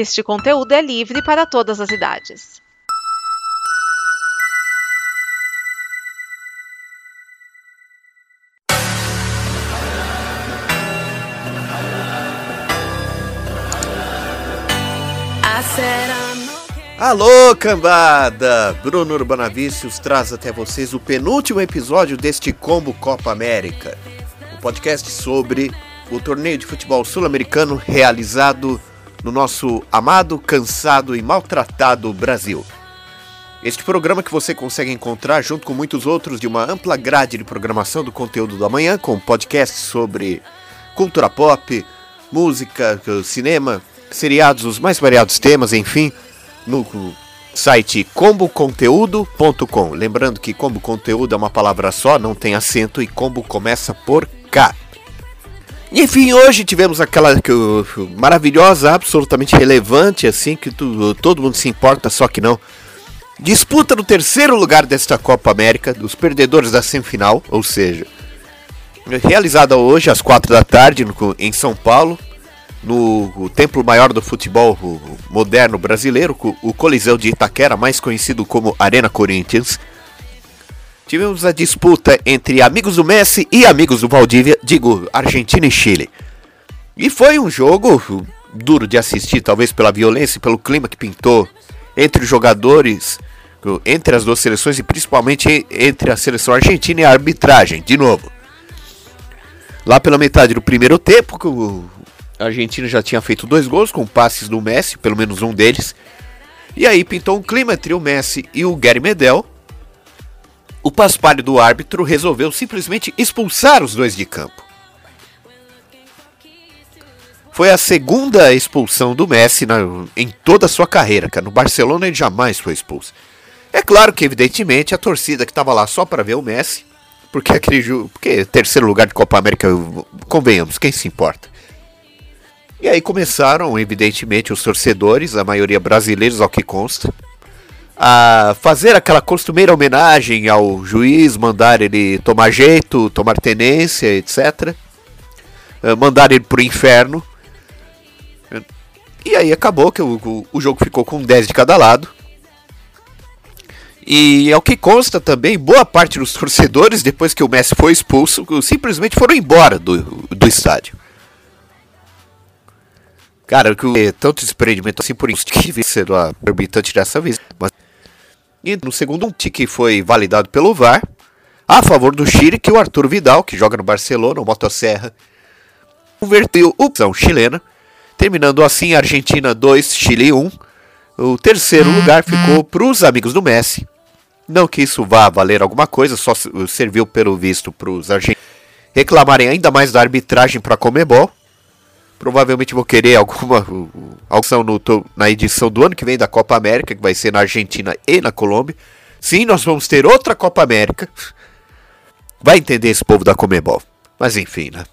Este conteúdo é livre para todas as idades. Alô, cambada! Bruno Urbanavicius traz até vocês o penúltimo episódio deste Combo Copa América, o um podcast sobre o torneio de futebol sul-americano realizado no nosso amado, cansado e maltratado Brasil. Este programa que você consegue encontrar junto com muitos outros de uma ampla grade de programação do conteúdo do amanhã, com podcasts sobre cultura pop, música, cinema, seriados, os mais variados temas, enfim no site comboconteúdo.com. Lembrando que combo conteúdo é uma palavra só, não tem acento e combo começa por K. Enfim, hoje tivemos aquela que, maravilhosa, absolutamente relevante, assim, que tu, todo mundo se importa, só que não. Disputa no terceiro lugar desta Copa América, dos perdedores da semifinal, ou seja, realizada hoje às quatro da tarde no, em São Paulo, no templo maior do futebol moderno brasileiro, o Coliseu de Itaquera, mais conhecido como Arena Corinthians. Tivemos a disputa entre amigos do Messi e amigos do Valdívia, digo, Argentina e Chile. E foi um jogo duro de assistir, talvez pela violência e pelo clima que pintou entre os jogadores, entre as duas seleções e principalmente entre a seleção argentina e a arbitragem, de novo. Lá pela metade do primeiro tempo, a Argentina já tinha feito dois gols com passes do Messi, pelo menos um deles. E aí pintou um clima entre o Messi e o Gary Medel. O paspalho do árbitro resolveu simplesmente expulsar os dois de campo. Foi a segunda expulsão do Messi na, em toda a sua carreira, cara. No Barcelona ele jamais foi expulso. É claro que, evidentemente, a torcida que estava lá só para ver o Messi, porque aquele porque terceiro lugar de Copa América, convenhamos, quem se importa? E aí começaram, evidentemente, os torcedores, a maioria brasileiros, ao que consta, a fazer aquela costumeira homenagem ao juiz, mandar ele tomar jeito, tomar tenência, etc. Eh, mandar ele pro inferno. E aí acabou que o, o jogo ficou com 10 de cada lado. E ao que consta também, boa parte dos torcedores, depois que o Messi foi expulso, simplesmente foram embora do, do estádio. Cara, que é tanto desprendimento assim por isso que ser a orbitante dessa vez. Mas... E no segundo um tique foi validado pelo VAR a favor do Chile, que o Arthur Vidal, que joga no Barcelona, o Motosserra, converteu a opção chilena, terminando assim Argentina 2, Chile 1. O terceiro lugar ficou para os amigos do Messi. Não que isso vá valer alguma coisa, só serviu pelo visto para os argentinos reclamarem ainda mais da arbitragem para a Comebol. Provavelmente vou querer alguma ação no, na edição do ano que vem da Copa América, que vai ser na Argentina e na Colômbia. Sim, nós vamos ter outra Copa América. Vai entender esse povo da Comebol. Mas enfim, né?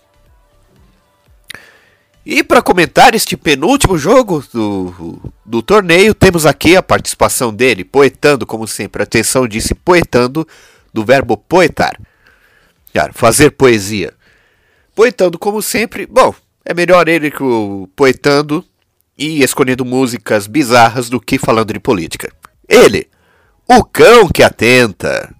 E para comentar este penúltimo jogo do, do torneio, temos aqui a participação dele, poetando, como sempre. Atenção, disse poetando, do verbo poetar. Claro, fazer poesia. Poetando, como sempre. Bom, é melhor ele poetando e escolhendo músicas bizarras do que falando de política. Ele, o cão que atenta.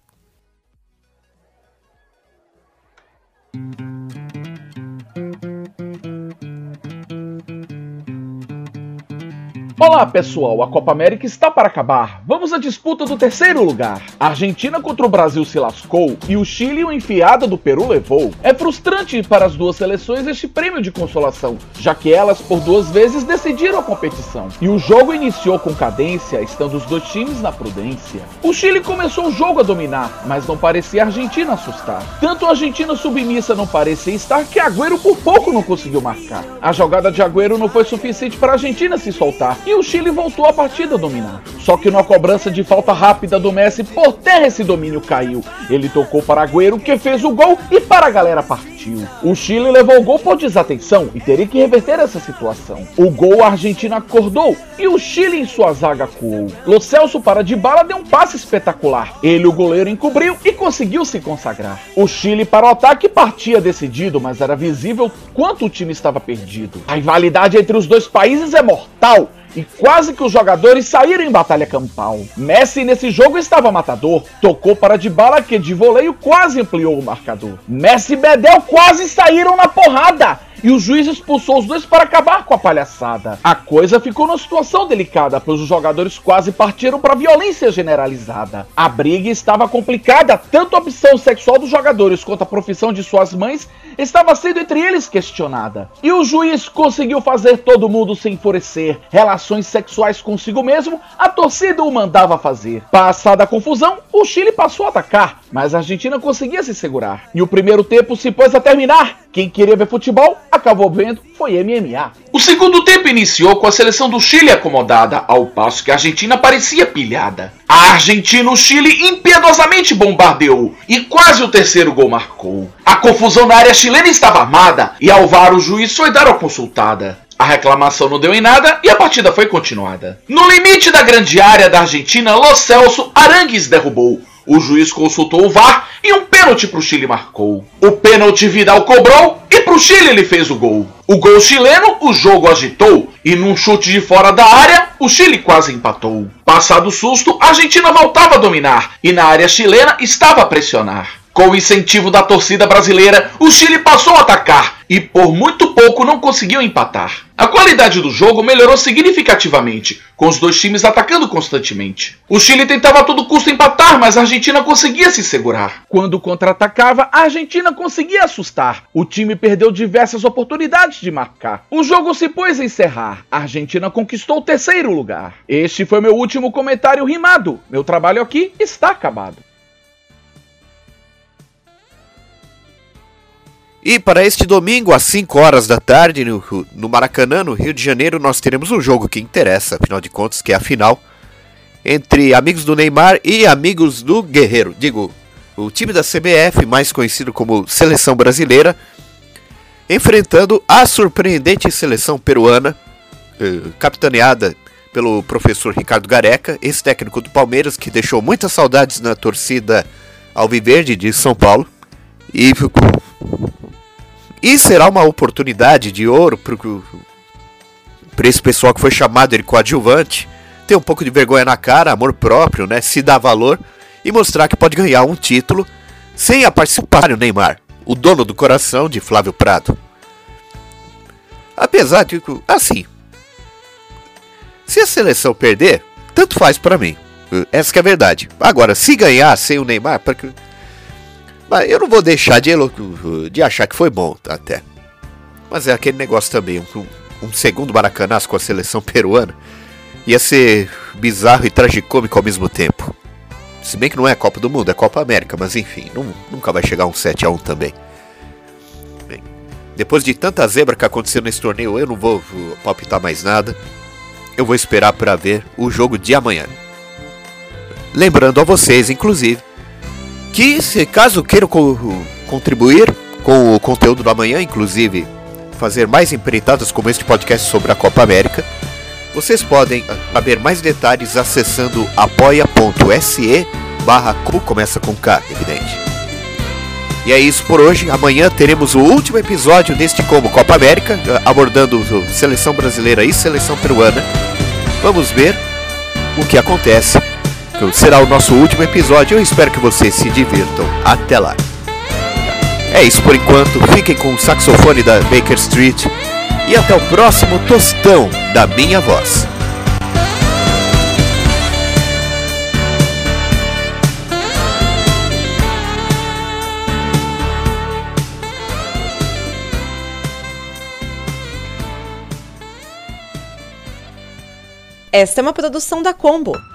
Olá pessoal, a Copa América está para acabar. Vamos à disputa do terceiro lugar. A Argentina contra o Brasil se lascou e o Chile o enfiada do Peru levou. É frustrante para as duas seleções este prêmio de consolação, já que elas por duas vezes decidiram a competição. E o jogo iniciou com cadência, estando os dois times na prudência. O Chile começou o jogo a dominar, mas não parecia a Argentina assustar. Tanto a Argentina submissa não parecia estar que Agüero por pouco não conseguiu marcar. A jogada de Agüero não foi suficiente para a Argentina se soltar e o Chile voltou a partida a dominar. Só que na cobrança de falta rápida do Messi, por terra esse domínio caiu. Ele tocou para Agüero, que fez o gol e para a galera partiu. O Chile levou o gol por desatenção e teria que reverter essa situação. O gol a Argentina acordou e o Chile em sua zaga coou. Lo Celso para de bala deu um passe espetacular. Ele, o goleiro, encobriu e conseguiu se consagrar. O Chile para o ataque partia decidido, mas era visível quanto o time estava perdido. A rivalidade entre os dois países é mortal e quase que os jogadores saíram em batalha campal. Messi nesse jogo estava matador, tocou para de bala que de voleio quase ampliou o marcador. Messi e Bedel quase saíram na porrada e o juiz expulsou os dois para acabar com a palhaçada. A coisa ficou numa situação delicada, pois os jogadores quase partiram para violência generalizada. A briga estava complicada, tanto a opção sexual dos jogadores quanto a profissão de suas mães estava sendo entre eles questionada. E o juiz conseguiu fazer todo mundo se enfurecer. Relações sexuais consigo mesmo, a torcida o mandava fazer. Passada a confusão, o Chile passou a atacar, mas a Argentina conseguia se segurar. E o primeiro tempo se pôs a terminar. Quem queria ver futebol acabou vendo foi MMA. O segundo tempo iniciou com a seleção do Chile acomodada, ao passo que a Argentina parecia pilhada. A Argentina o Chile impiedosamente bombardeou e quase o terceiro gol marcou. A confusão na área chilena estava armada e Alvaro o juiz foi dar a consultada. A reclamação não deu em nada e a partida foi continuada. No limite da grande área da Argentina, Lo Celso Arangues derrubou. O juiz consultou o VAR e um pênalti para o Chile marcou. O pênalti Vidal cobrou e para o Chile ele fez o gol. O gol chileno, o jogo agitou e num chute de fora da área, o Chile quase empatou. Passado o susto, a Argentina voltava a dominar e na área chilena estava a pressionar. Com o incentivo da torcida brasileira, o Chile passou a atacar e por muito pouco não conseguiu empatar. A qualidade do jogo melhorou significativamente, com os dois times atacando constantemente. O Chile tentava a todo custo empatar, mas a Argentina conseguia se segurar. Quando contra-atacava, a Argentina conseguia assustar. O time perdeu diversas oportunidades de marcar. O jogo se pôs a encerrar. A Argentina conquistou o terceiro lugar. Este foi meu último comentário rimado. Meu trabalho aqui está acabado. E para este domingo, às 5 horas da tarde, no, no, Maracanã, no Rio de Janeiro, nós teremos um jogo que interessa, afinal de contas, que é a final entre amigos do Neymar e amigos do Guerreiro. Digo, o time da CBF, mais conhecido como Seleção Brasileira, enfrentando a surpreendente seleção peruana, eh, capitaneada pelo professor Ricardo Gareca, esse técnico do Palmeiras que deixou muitas saudades na torcida Alviverde de São Paulo. E e será uma oportunidade de ouro para esse pessoal que foi chamado de coadjuvante ter um pouco de vergonha na cara, amor próprio, né? Se dar valor e mostrar que pode ganhar um título sem a participar do Neymar, o dono do coração de Flávio Prado. Apesar de assim, se a seleção perder, tanto faz para mim. Essa é a verdade. Agora, se ganhar sem o Neymar, porque mas eu não vou deixar de, de achar que foi bom até. Mas é aquele negócio também, um, um segundo Maracanãs com a seleção peruana ia ser bizarro e tragicômico ao mesmo tempo. Se bem que não é Copa do Mundo, é Copa América, mas enfim, não, nunca vai chegar um 7 a 1 também. Bem, depois de tanta zebra que aconteceu nesse torneio, eu não vou palpitar mais nada. Eu vou esperar para ver o jogo de amanhã. Lembrando a vocês, inclusive, que se caso queiram co contribuir com o conteúdo do amanhã, inclusive fazer mais empreitadas como este podcast sobre a Copa América, vocês podem saber mais detalhes acessando apoia.se barra começa com K, evidente. E é isso por hoje. Amanhã teremos o último episódio deste Como Copa América, abordando seleção brasileira e seleção peruana. Vamos ver o que acontece será o nosso último episódio. Eu espero que vocês se divirtam. Até lá. É isso por enquanto. Fiquem com o saxofone da Baker Street. E até o próximo tostão da minha voz. Esta é uma produção da Combo.